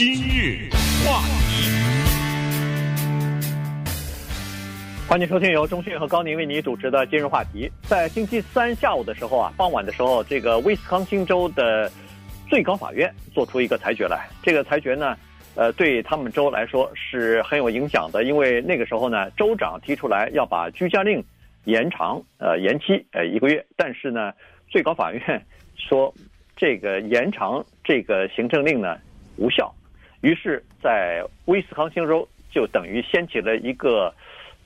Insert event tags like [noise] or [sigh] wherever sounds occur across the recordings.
今日话题，欢迎收听由中讯和高宁为你主持的今日话题。在星期三下午的时候啊，傍晚的时候，这个威斯康星州的最高法院做出一个裁决来。这个裁决呢，呃，对他们州来说是很有影响的，因为那个时候呢，州长提出来要把居家令延长，呃，延期呃一个月，但是呢，最高法院说这个延长这个行政令呢无效。于是，在威斯康星州就等于掀起了一个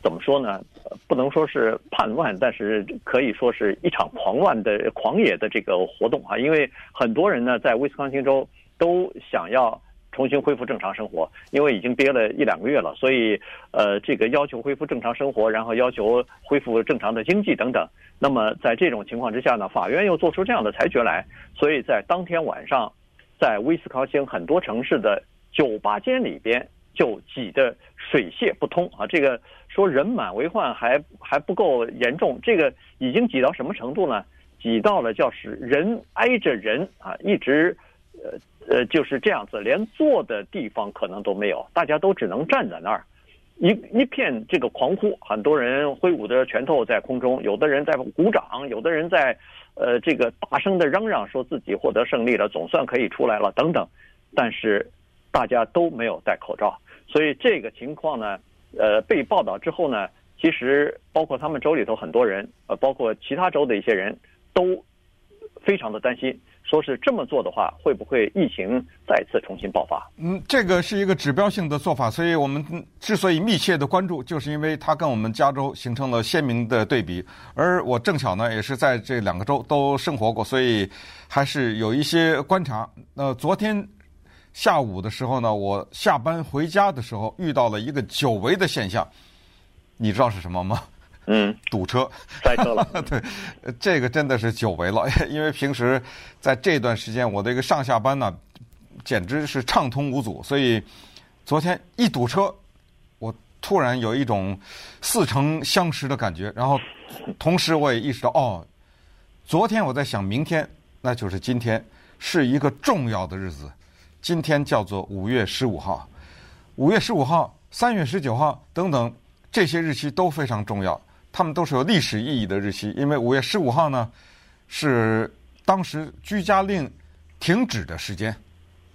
怎么说呢？不能说是叛乱，但是可以说是一场狂乱的、狂野的这个活动啊！因为很多人呢，在威斯康星州都想要重新恢复正常生活，因为已经憋了一两个月了，所以呃，这个要求恢复正常生活，然后要求恢复正常的经济等等。那么在这种情况之下呢，法院又做出这样的裁决来，所以在当天晚上，在威斯康星很多城市的。酒吧间里边就挤得水泄不通啊！这个说人满为患还还不够严重，这个已经挤到什么程度呢？挤到了叫是人挨着人啊，一直呃呃就是这样子，连坐的地方可能都没有，大家都只能站在那儿，一一片这个狂呼，很多人挥舞着拳头在空中，有的人在鼓掌，有的人在呃这个大声的嚷嚷，说自己获得胜利了，总算可以出来了等等，但是。大家都没有戴口罩，所以这个情况呢，呃，被报道之后呢，其实包括他们州里头很多人，呃，包括其他州的一些人都非常的担心，说是这么做的话，会不会疫情再次重新爆发？嗯，这个是一个指标性的做法，所以我们之所以密切的关注，就是因为它跟我们加州形成了鲜明的对比，而我正巧呢，也是在这两个州都生活过，所以还是有一些观察。呃，昨天。下午的时候呢，我下班回家的时候遇到了一个久违的现象，你知道是什么吗？嗯，[laughs] 堵车，塞车了。[laughs] 对，这个真的是久违了，[laughs] 因为平时在这段时间我的一个上下班呢，简直是畅通无阻。所以昨天一堵车，我突然有一种似曾相识的感觉。然后同时我也意识到，哦，昨天我在想，明天那就是今天，是一个重要的日子。今天叫做五月十五号，五月十五号、三月十九号等等这些日期都非常重要，他们都是有历史意义的日期。因为五月十五号呢，是当时居家令停止的时间，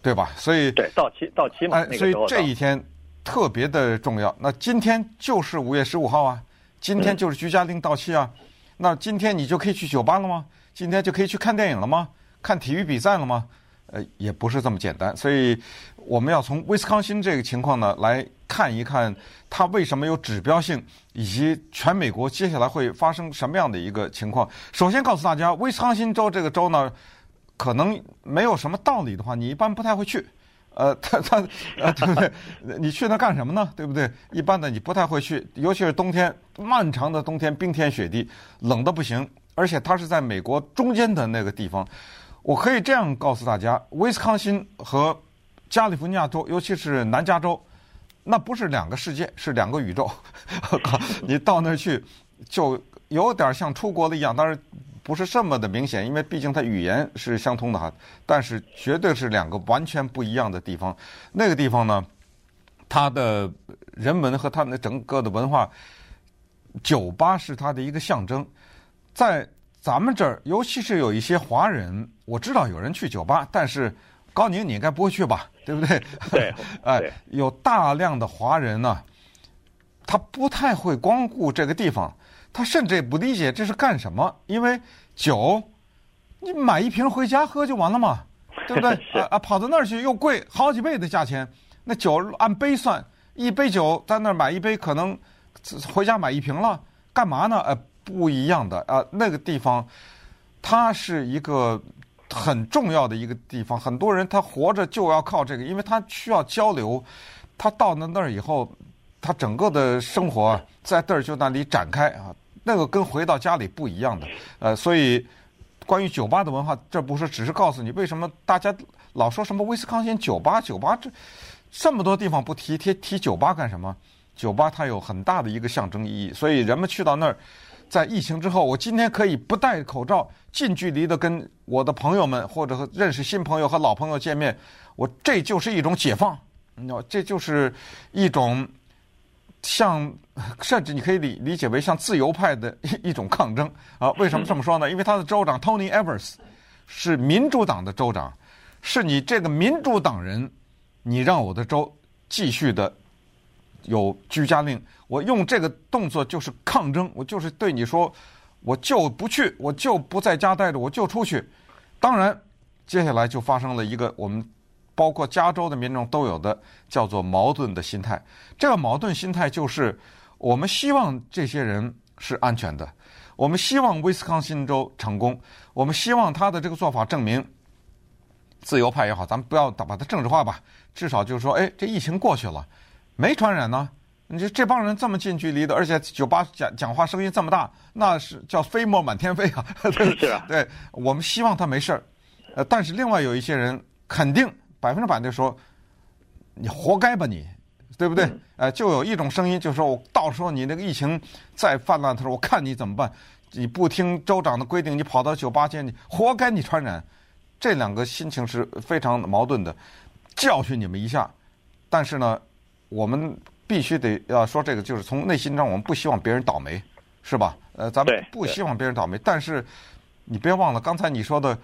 对吧？所以对到期到期嘛，哎，所以这一天特别的重要。那今天就是五月十五号啊，今天就是居家令到期啊。那今天你就可以去酒吧了吗？今天就可以去看电影了吗？看体育比赛了吗？呃，也不是这么简单，所以我们要从威斯康星这个情况呢来看一看，它为什么有指标性，以及全美国接下来会发生什么样的一个情况。首先告诉大家，威斯康星州这个州呢，可能没有什么道理的话，你一般不太会去。呃，他他呃，对不对？[laughs] 你去那干什么呢？对不对？一般的你不太会去，尤其是冬天，漫长的冬天，冰天雪地，冷得不行，而且它是在美国中间的那个地方。我可以这样告诉大家，威斯康星和加利福尼亚州，尤其是南加州，那不是两个世界，是两个宇宙。[laughs] 你到那儿去，就有点像出国了一样，当然不是这么的明显，因为毕竟它语言是相通的哈。但是绝对是两个完全不一样的地方。那个地方呢，它的人文和它的整个的文化，酒吧是它的一个象征，在。咱们这儿，尤其是有一些华人，我知道有人去酒吧，但是高宁你应该不会去吧？对不对？[laughs] 对，哎，有大量的华人呢，他不太会光顾这个地方，他甚至也不理解这是干什么。因为酒，你买一瓶回家喝就完了嘛，对不对？[laughs] 啊啊，跑到那儿去又贵好几倍的价钱，那酒按杯算，一杯酒在那儿买一杯，可能回家买一瓶了，干嘛呢？呃。不一样的啊，那个地方，它是一个很重要的一个地方。很多人他活着就要靠这个，因为他需要交流。他到了那儿以后，他整个的生活在这儿就那里展开啊，那个跟回到家里不一样的。呃，所以关于酒吧的文化，这不是只是告诉你为什么大家老说什么威斯康星酒吧，酒吧这这么多地方不提提提酒吧干什么？酒吧它有很大的一个象征意义，所以人们去到那儿。在疫情之后，我今天可以不戴口罩，近距离的跟我的朋友们或者和认识新朋友和老朋友见面，我这就是一种解放，你知道，这就是一种像，甚至你可以理理解为像自由派的一一种抗争啊。为什么这么说呢？因为他的州长 Tony Evers 是民主党的州长，是你这个民主党人，你让我的州继续的。有居家令，我用这个动作就是抗争，我就是对你说，我就不去，我就不在家待着，我就出去。当然，接下来就发生了一个我们包括加州的民众都有的叫做矛盾的心态。这个矛盾心态就是，我们希望这些人是安全的，我们希望威斯康辛州成功，我们希望他的这个做法证明，自由派也好，咱们不要把它政治化吧，至少就是说，哎，这疫情过去了。没传染呢？你这这帮人这么近距离的，而且酒吧讲讲话声音这么大，那是叫飞沫满天飞啊！[laughs] 是啊，对，我们希望他没事儿。呃，但是另外有一些人肯定百分之百的说，你活该吧你，对不对？嗯、呃，就有一种声音就是说，我到时候你那个疫情再泛滥的时候，我看你怎么办？你不听州长的规定，你跑到酒吧去，你活该你传染。这两个心情是非常矛盾的，教训你们一下，但是呢。我们必须得要说这个，就是从内心上，我们不希望别人倒霉，是吧？呃，咱们不希望别人倒霉。但是你别忘了，刚才你说的，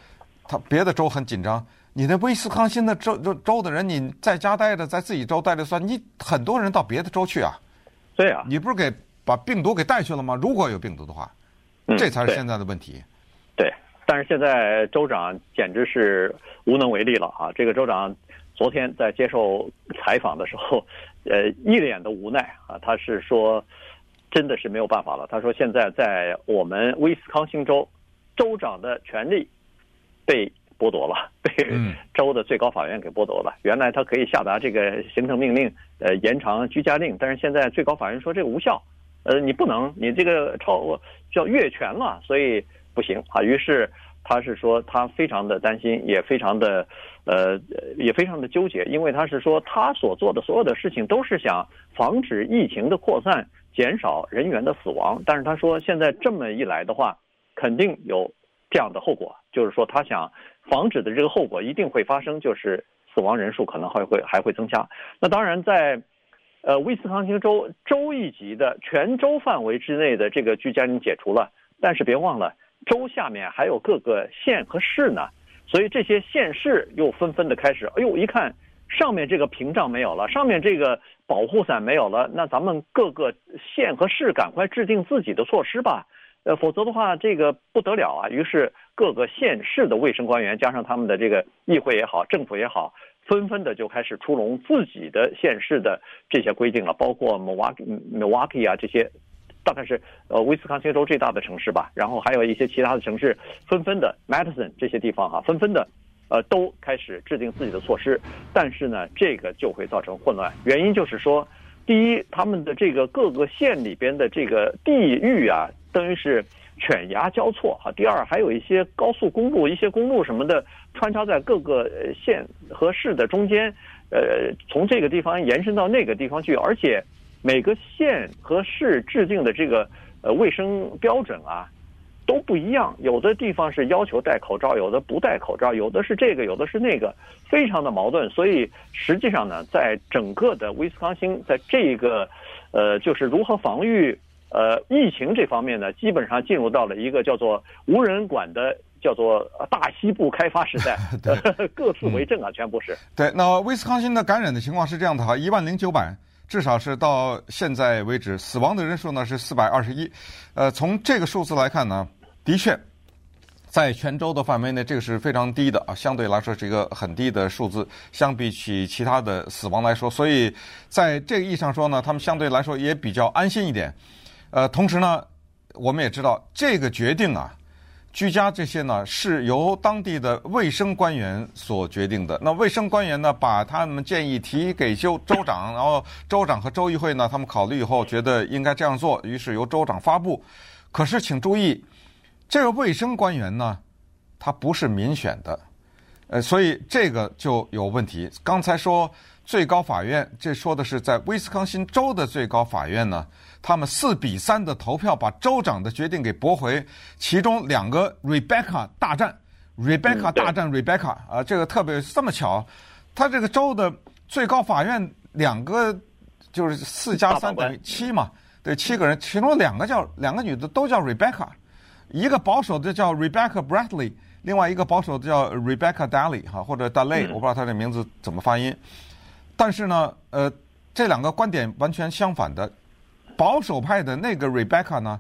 他别的州很紧张，你那威斯康星的州州州的人，你在家待着，在自己州待着算，你很多人到别的州去啊。对啊，你不是给把病毒给带去了吗？如果有病毒的话，这才是现在的问题。对，但是现在州长简直是无能为力了啊！这个州长昨天在接受采访的时候。[laughs] 呃，一脸的无奈啊！他是说，真的是没有办法了。他说，现在在我们威斯康星州，州长的权利被剥夺了，[laughs] 被州的最高法院给剥夺了。原来他可以下达这个行政命令，呃，延长居家令，但是现在最高法院说这个无效，呃，你不能，你这个超叫越权了，所以不行啊。于是。他是说，他非常的担心，也非常的，呃，也非常的纠结，因为他是说，他所做的所有的事情都是想防止疫情的扩散，减少人员的死亡。但是他说，现在这么一来的话，肯定有这样的后果，就是说，他想防止的这个后果一定会发生，就是死亡人数可能还会还会增加。那当然，在呃威斯康星州州一级的全州范围之内的这个居家令解除了，但是别忘了。州下面还有各个县和市呢，所以这些县市又纷纷的开始，哎呦，一看上面这个屏障没有了，上面这个保护伞没有了，那咱们各个县和市赶快制定自己的措施吧，呃，否则的话这个不得了啊。于是各个县市的卫生官员加上他们的这个议会也好，政府也好，纷纷的就开始出笼自己的县市的这些规定了，包括 Milwaukee、Milwaukee 啊这些。大概是呃威斯康星州最大的城市吧，然后还有一些其他的城市，纷纷的 Madison 这些地方哈、啊，纷纷的，呃都开始制定自己的措施，但是呢，这个就会造成混乱。原因就是说，第一，他们的这个各个县里边的这个地域啊，等于是犬牙交错哈。第二，还有一些高速公路、一些公路什么的穿插在各个县和市的中间，呃，从这个地方延伸到那个地方去，而且。每个县和市制定的这个呃卫生标准啊都不一样，有的地方是要求戴口罩，有的不戴口罩，有的是这个，有的是那个，非常的矛盾。所以实际上呢，在整个的威斯康星，在这个呃就是如何防御呃疫情这方面呢，基本上进入到了一个叫做无人管的叫做大西部开发时代，[laughs] 对 [laughs] 各自为政啊，全部是。对，那威斯康星的感染的情况是这样的哈，一万零九百。至少是到现在为止，死亡的人数呢是四百二十一。呃，从这个数字来看呢，的确，在全州的范围内，这个是非常低的啊，相对来说是一个很低的数字，相比起其他的死亡来说，所以在这个意义上说呢，他们相对来说也比较安心一点。呃，同时呢，我们也知道这个决定啊。居家这些呢，是由当地的卫生官员所决定的。那卫生官员呢，把他们建议提给州州长，然后州长和州议会呢，他们考虑以后觉得应该这样做，于是由州长发布。可是请注意，这个卫生官员呢，他不是民选的，呃，所以这个就有问题。刚才说最高法院，这说的是在威斯康星州的最高法院呢，他们四比三的投票把州长的决定给驳回，其中两个 Rebecca 大战，Rebecca 大战 Rebecca 啊，这个特别这么巧，他这个州的最高法院两个就是四加三等于七嘛，对，七个人，其中两个叫两个女的都叫 Rebecca，一个保守的叫 Rebecca Bradley。另外一个保守的叫 Rebecca Daly 哈，或者 Daly，我不知道她这名字怎么发音。但是呢，呃，这两个观点完全相反的。保守派的那个 Rebecca 呢，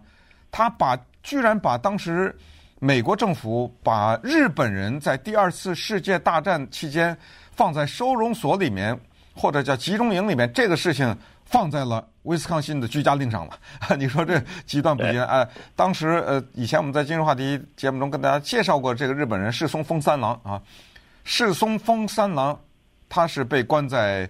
他把居然把当时美国政府把日本人在第二次世界大战期间放在收容所里面或者叫集中营里面这个事情放在了。威斯康辛的居家令上了，[laughs] 你说这极端不极端？哎，当时呃，以前我们在今日话题节目中跟大家介绍过这个日本人世松丰三郎啊，世松丰三郎他是被关在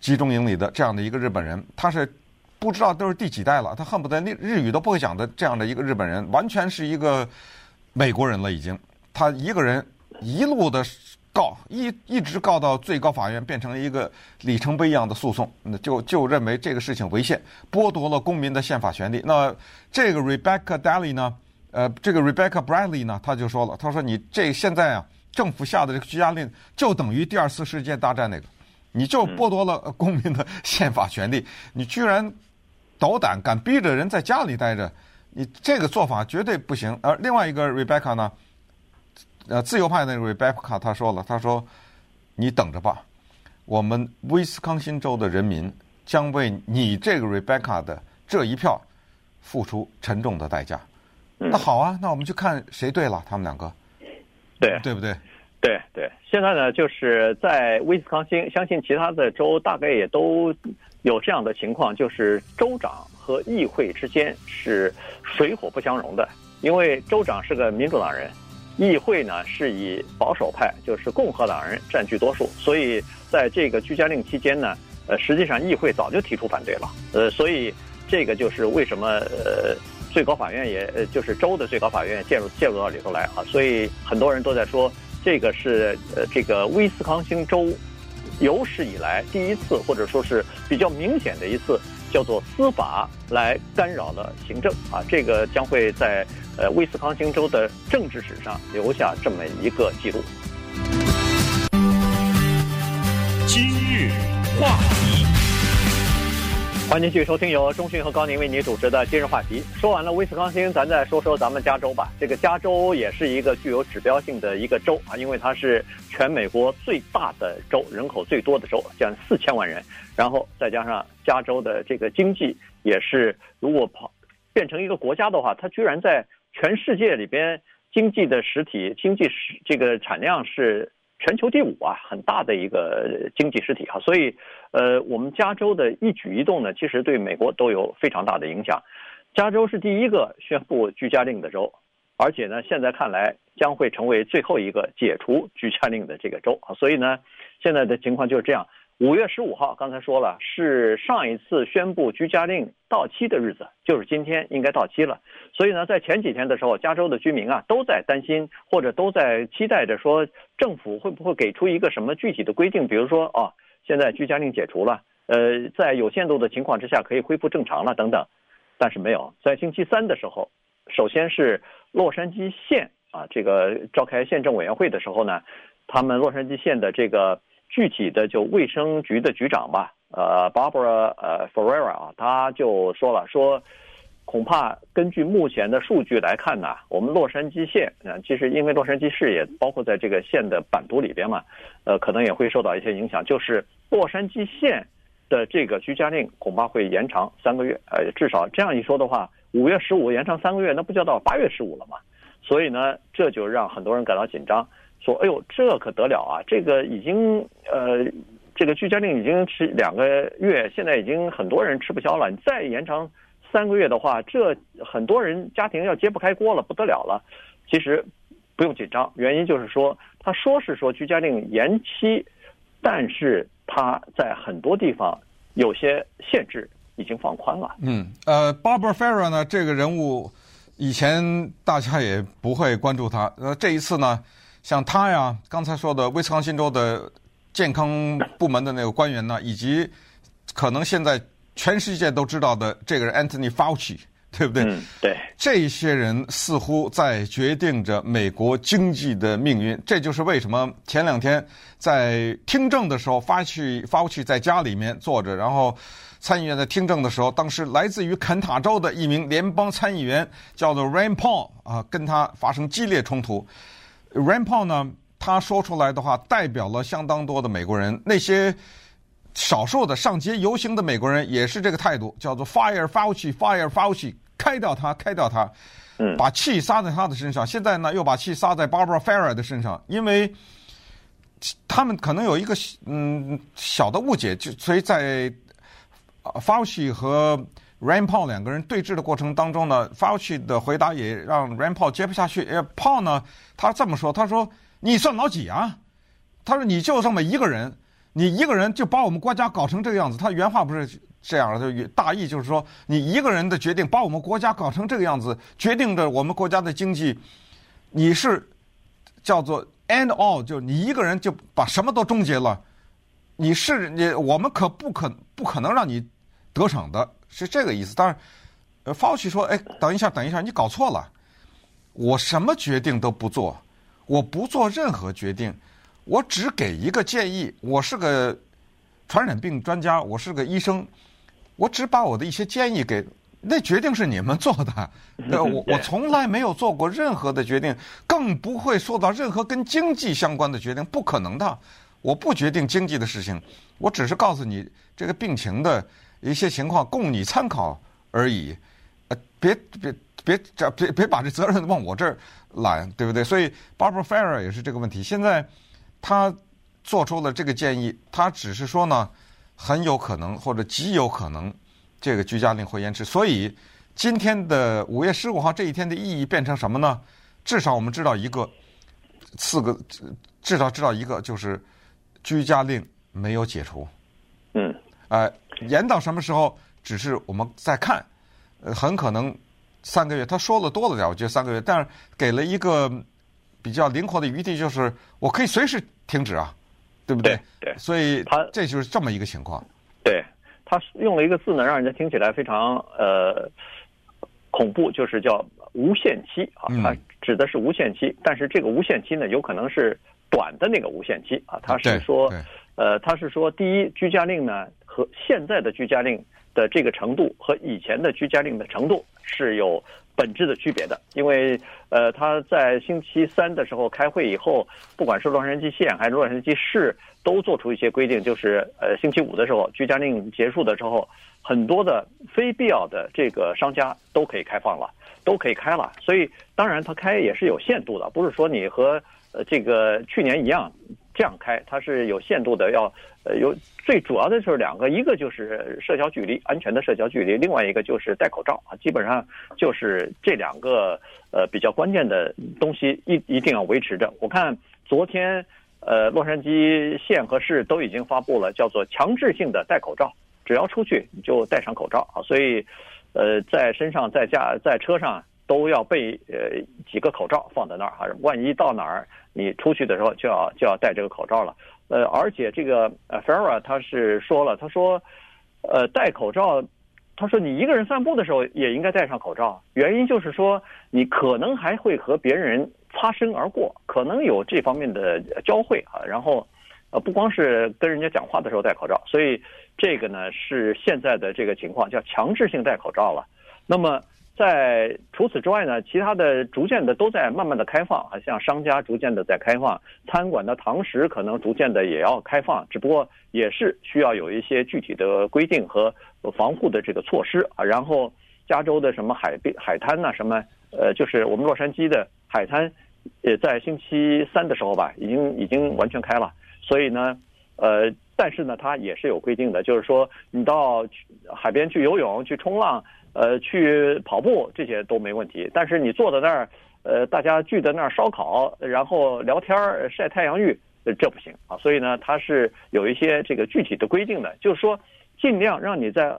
集中营里的这样的一个日本人，他是不知道都是第几代了，他恨不得日日语都不会讲的这样的一个日本人，完全是一个美国人了已经，他一个人一路的。告一一直告到最高法院，变成了一个里程碑一样的诉讼。那就就认为这个事情违宪，剥夺了公民的宪法权利。那这个 Rebecca Daly 呢？呃，这个 Rebecca Bradley 呢？他就说了，他说你这现在啊，政府下的这个居家令就等于第二次世界大战那个，你就剥夺了公民的宪法权利。你居然斗胆敢逼着人在家里待着，你这个做法绝对不行。而另外一个 Rebecca 呢？呃，自由派那个 Rebecca 他说了，他说：“你等着吧，我们威斯康星州的人民将为你这个 Rebecca 的这一票付出沉重的代价。嗯”那好啊，那我们就看谁对了，他们两个，对对不对？对对。现在呢，就是在威斯康星，相信其他的州大概也都有这样的情况，就是州长和议会之间是水火不相容的，因为州长是个民主党人。议会呢是以保守派，就是共和党人占据多数，所以在这个居家令期间呢，呃，实际上议会早就提出反对了，呃，所以这个就是为什么呃，最高法院也呃，就是州的最高法院介入介入到里头来啊，所以很多人都在说，这个是呃，这个威斯康星州有史以来第一次，或者说是比较明显的一次。叫做司法来干扰了行政啊，这个将会在呃威斯康星州的政治史上留下这么一个记录。今日话题。欢迎继续收听由中讯和高宁为你主持的今日话题。说完了威斯康星，咱再说说咱们加州吧。这个加州也是一个具有指标性的一个州啊，因为它是全美国最大的州，人口最多的州，将近四千万人。然后再加上加州的这个经济也是，如果跑变成一个国家的话，它居然在全世界里边经济的实体经济实这个产量是。全球第五啊，很大的一个经济实体哈，所以，呃，我们加州的一举一动呢，其实对美国都有非常大的影响。加州是第一个宣布居家令的州，而且呢，现在看来将会成为最后一个解除居家令的这个州啊，所以呢，现在的情况就是这样。五月十五号，刚才说了，是上一次宣布居家令到期的日子，就是今天应该到期了。所以呢，在前几天的时候，加州的居民啊都在担心，或者都在期待着说，政府会不会给出一个什么具体的规定，比如说，哦，现在居家令解除了，呃，在有限度的情况之下可以恢复正常了等等。但是没有，在星期三的时候，首先是洛杉矶县啊，这个召开县政委员会的时候呢，他们洛杉矶县的这个。具体的就卫生局的局长吧，呃，Barbara 呃，Ferrera 啊，他就说了，说恐怕根据目前的数据来看呢，我们洛杉矶县啊，其实因为洛杉矶市也包括在这个县的版图里边嘛，呃，可能也会受到一些影响。就是洛杉矶县的这个居家令恐怕会延长三个月，呃，至少这样一说的话，五月十五延长三个月，那不就到八月十五了吗？所以呢，这就让很多人感到紧张。说，哎呦，这可得了啊！这个已经，呃，这个居家令已经是两个月，现在已经很多人吃不消了。你再延长三个月的话，这很多人家庭要揭不开锅了，不得了了。其实不用紧张，原因就是说，他说是说居家令延期，但是他在很多地方有些限制已经放宽了。嗯，呃，Barbara Ferrer 呢，这个人物以前大家也不会关注他，呃，这一次呢。像他呀，刚才说的威斯康星州的健康部门的那个官员呢，以及可能现在全世界都知道的这个人 Anthony Fauci。对不对？嗯，对，这些人似乎在决定着美国经济的命运。这就是为什么前两天在听证的时候，发去发去在家里面坐着，然后参议员在听证的时候，当时来自于肯塔州的一名联邦参议员叫做 Rand Paul 啊，跟他发生激烈冲突。Rand Paul 呢，他说出来的话代表了相当多的美国人，那些少数的上街游行的美国人也是这个态度，叫做 Fire Fauci，Fire Fauci。开掉他，开掉他，嗯，把气撒在他的身上。现在呢，又把气撒在 Barbara Ferrer 的身上，因为他们可能有一个嗯小的误解，就所以在 Fauci 和 Rand Paul 两个人对峙的过程当中呢，Fauci 的回答也让 Rand Paul 接不下去。呃，Paul 呢，他这么说，他说：“你算老几啊？”他说：“你就这么一个人，你一个人就把我们国家搞成这个样子。”他原话不是。这样的就大意就是说，你一个人的决定把我们国家搞成这个样子，决定着我们国家的经济，你是叫做 end all，就你一个人就把什么都终结了，你是你我们可不可不可能让你得逞的，是这个意思。当然，呃，Fauci 说，哎，等一下，等一下，你搞错了，我什么决定都不做，我不做任何决定，我只给一个建议，我是个传染病专家，我是个医生。我只把我的一些建议给，那决定是你们做的，[laughs] 我我从来没有做过任何的决定，更不会说到任何跟经济相关的决定，不可能的。我不决定经济的事情，我只是告诉你这个病情的一些情况，供你参考而已。呃，别别别这别别把这责任往我这儿揽，对不对？所以 Barbara Ferrer 也是这个问题。现在他做出了这个建议，他只是说呢。很有可能或者极有可能，这个居家令会延迟。所以今天的五月十五号这一天的意义变成什么呢？至少我们知道一个，四个至少知道一个，就是居家令没有解除。嗯。呃，延到什么时候？只是我们再看。呃，很可能三个月。他说了多了点，我觉得三个月，但是给了一个比较灵活的余地，就是我可以随时停止啊。对不对？对，所以他这就是这么一个情况。对，他用了一个字呢，让人家听起来非常呃恐怖，就是叫无限期啊。它指的是无限期，但是这个无限期呢，有可能是短的那个无限期啊。他是说，呃，他是说，第一，居家令呢和现在的居家令的这个程度和以前的居家令的程度是有。本质的区别的，因为呃，他在星期三的时候开会以后，不管是洛杉矶县还是洛杉矶市，都做出一些规定，就是呃，星期五的时候居家令结束的时候，很多的非必要的这个商家都可以开放了，都可以开了。所以当然他开也是有限度的，不是说你和呃这个去年一样这样开，它是有限度的要。呃，有最主要的就是两个，一个就是社交距离，安全的社交距离，另外一个就是戴口罩啊，基本上就是这两个呃比较关键的东西一一定要维持着。我看昨天呃洛杉矶县和市都已经发布了叫做强制性的戴口罩，只要出去你就戴上口罩啊，所以呃在身上在家在车上都要备呃几个口罩放在那儿哈，万一到哪儿你出去的时候就要就要戴这个口罩了。呃，而且这个呃，Ferrer 他是说了，他说，呃，戴口罩，他说你一个人散步的时候也应该戴上口罩，原因就是说你可能还会和别人擦身而过，可能有这方面的交汇啊。然后，呃，不光是跟人家讲话的时候戴口罩，所以这个呢是现在的这个情况，叫强制性戴口罩了。那么。在除此之外呢，其他的逐渐的都在慢慢的开放啊，像商家逐渐的在开放，餐馆的堂食可能逐渐的也要开放，只不过也是需要有一些具体的规定和防护的这个措施啊。然后加州的什么海边海滩呐，什么呃，就是我们洛杉矶的海滩，也在星期三的时候吧，已经已经完全开了。所以呢，呃，但是呢，它也是有规定的，就是说你到海边去游泳、去冲浪。呃，去跑步这些都没问题，但是你坐在那儿，呃，大家聚在那儿烧烤，然后聊天儿、晒太阳浴，这不行啊。所以呢，它是有一些这个具体的规定的，就是说，尽量让你在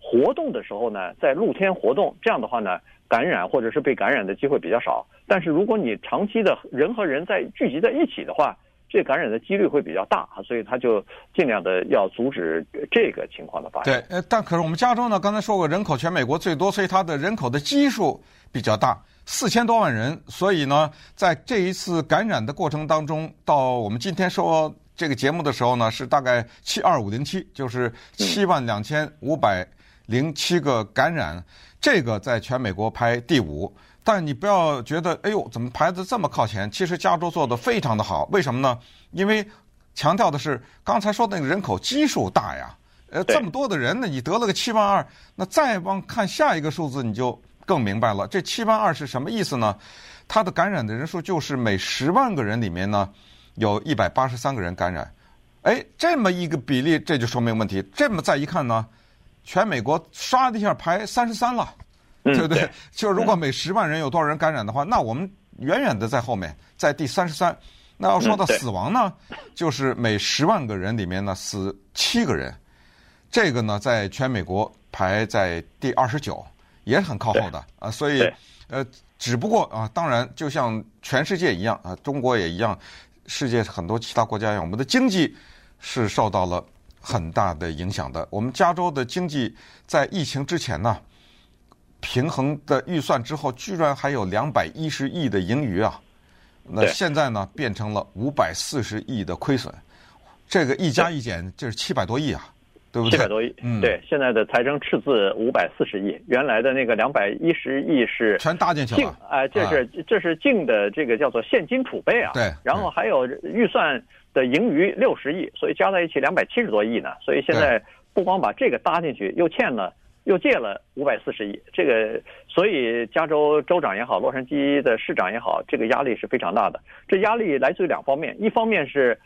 活动的时候呢，在露天活动，这样的话呢，感染或者是被感染的机会比较少。但是如果你长期的人和人在聚集在一起的话，这感染的几率会比较大啊，所以他就尽量的要阻止这个情况的发生。对，呃，但可是我们加州呢，刚才说过，人口全美国最多，所以它的人口的基数比较大，四千多万人。所以呢，在这一次感染的过程当中，到我们今天说这个节目的时候呢，是大概七二五零七，就是七万两千五百零七个感染，嗯、这个在全美国排第五。但你不要觉得，哎呦，怎么排得这么靠前？其实加州做的非常的好，为什么呢？因为强调的是刚才说的那个人口基数大呀，呃，这么多的人呢，你得了个七万二，那再往看下一个数字，你就更明白了，这七万二是什么意思呢？它的感染的人数就是每十万个人里面呢，有一百八十三个人感染，哎，这么一个比例，这就说明问题。这么再一看呢，全美国唰的一下排三十三了。对不对？就是如果每十万人有多少人感染的话，那我们远远的在后面，在第三十三。那要说到死亡呢，就是每十万个人里面呢死七个人，这个呢在全美国排在第二十九，也很靠后的啊。所以呃，只不过啊，当然就像全世界一样啊，中国也一样，世界很多其他国家一样，我们的经济是受到了很大的影响的。我们加州的经济在疫情之前呢。平衡的预算之后，居然还有两百一十亿的盈余啊！那现在呢，变成了五百四十亿的亏损。这个一加一减就是七百多亿啊，对不对？七百多亿，嗯，对。现在的财政赤字五百四十亿，原来的那个两百一十亿是全搭进去了。哎、呃，这是这是净的这个叫做现金储备啊。对。然后还有预算的盈余六十亿，所以加在一起两百七十多亿呢。所以现在不光把这个搭进去，又欠了。又借了五百四十亿，这个，所以加州州长也好，洛杉矶的市长也好，这个压力是非常大的。这压力来自于两方面，一方面是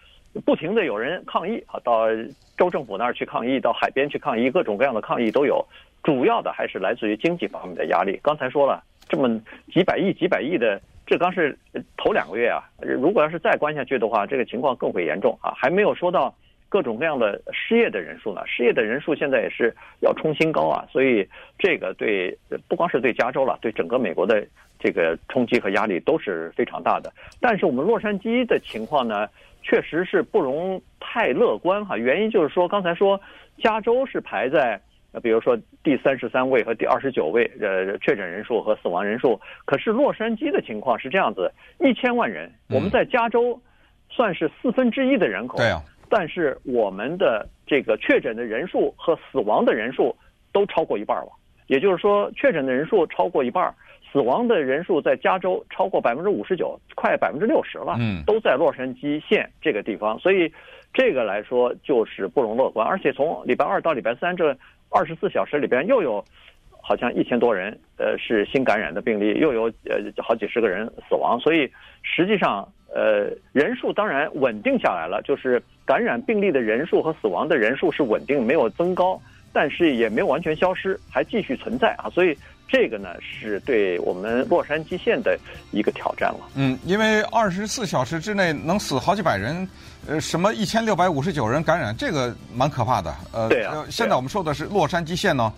不停的有人抗议啊，到州政府那儿去抗议，到海边去抗议，各种各样的抗议都有。主要的还是来自于经济方面的压力。刚才说了，这么几百亿、几百亿的，这刚是头两个月啊，如果要是再关下去的话，这个情况更会严重啊，还没有说到。各种各样的失业的人数呢？失业的人数现在也是要冲新高啊！所以这个对不光是对加州了，对整个美国的这个冲击和压力都是非常大的。但是我们洛杉矶的情况呢，确实是不容太乐观哈。原因就是说，刚才说加州是排在比如说第三十三位和第二十九位，呃，确诊人数和死亡人数。可是洛杉矶的情况是这样子：一千万人，我们在加州算是四分之一的人口。对啊。但是我们的这个确诊的人数和死亡的人数都超过一半了，也就是说，确诊的人数超过一半，死亡的人数在加州超过百分之五十九，快百分之六十了，嗯，都在洛杉矶县这个地方，所以这个来说就是不容乐观。而且从礼拜二到礼拜三这二十四小时里边又有好像一千多人呃是新感染的病例，又有呃好几十个人死亡，所以实际上呃人数当然稳定下来了，就是。感染病例的人数和死亡的人数是稳定，没有增高，但是也没有完全消失，还继续存在啊！所以这个呢，是对我们洛杉矶县的一个挑战了。嗯，因为二十四小时之内能死好几百人，呃，什么一千六百五十九人感染，这个蛮可怕的。呃，对啊。现在我们说的是洛杉矶县呢，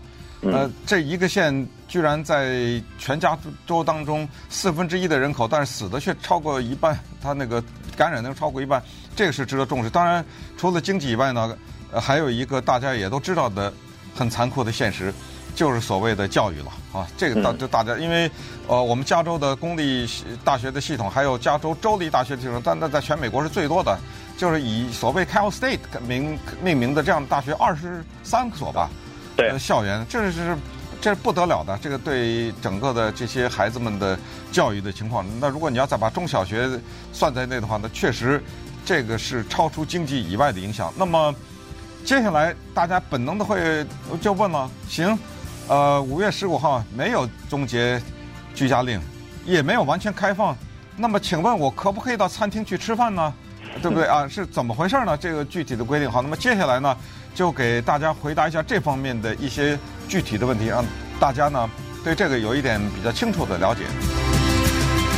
呃，这一个县居然在全加州当中四分之一的人口，但是死的却超过一半，他那个感染能超过一半。这个是值得重视。当然，除了经济以外呢，呃，还有一个大家也都知道的很残酷的现实，就是所谓的教育了啊。这个大就大家，因为呃，我们加州的公立大学的系统，还有加州州立大学的系统，但那在全美国是最多的，就是以所谓 Cal State 名命名的这样的大学二十三所吧。对。校园，这是这是不得了的。这个对整个的这些孩子们的教育的情况，那如果你要再把中小学算在内的话，那确实。这个是超出经济以外的影响。那么，接下来大家本能的会就问了：行，呃，五月十五号没有终结居家令，也没有完全开放。那么，请问我可不可以到餐厅去吃饭呢？对不对啊？是怎么回事呢？这个具体的规定。好，那么接下来呢，就给大家回答一下这方面的一些具体的问题，让大家呢对这个有一点比较清楚的了解。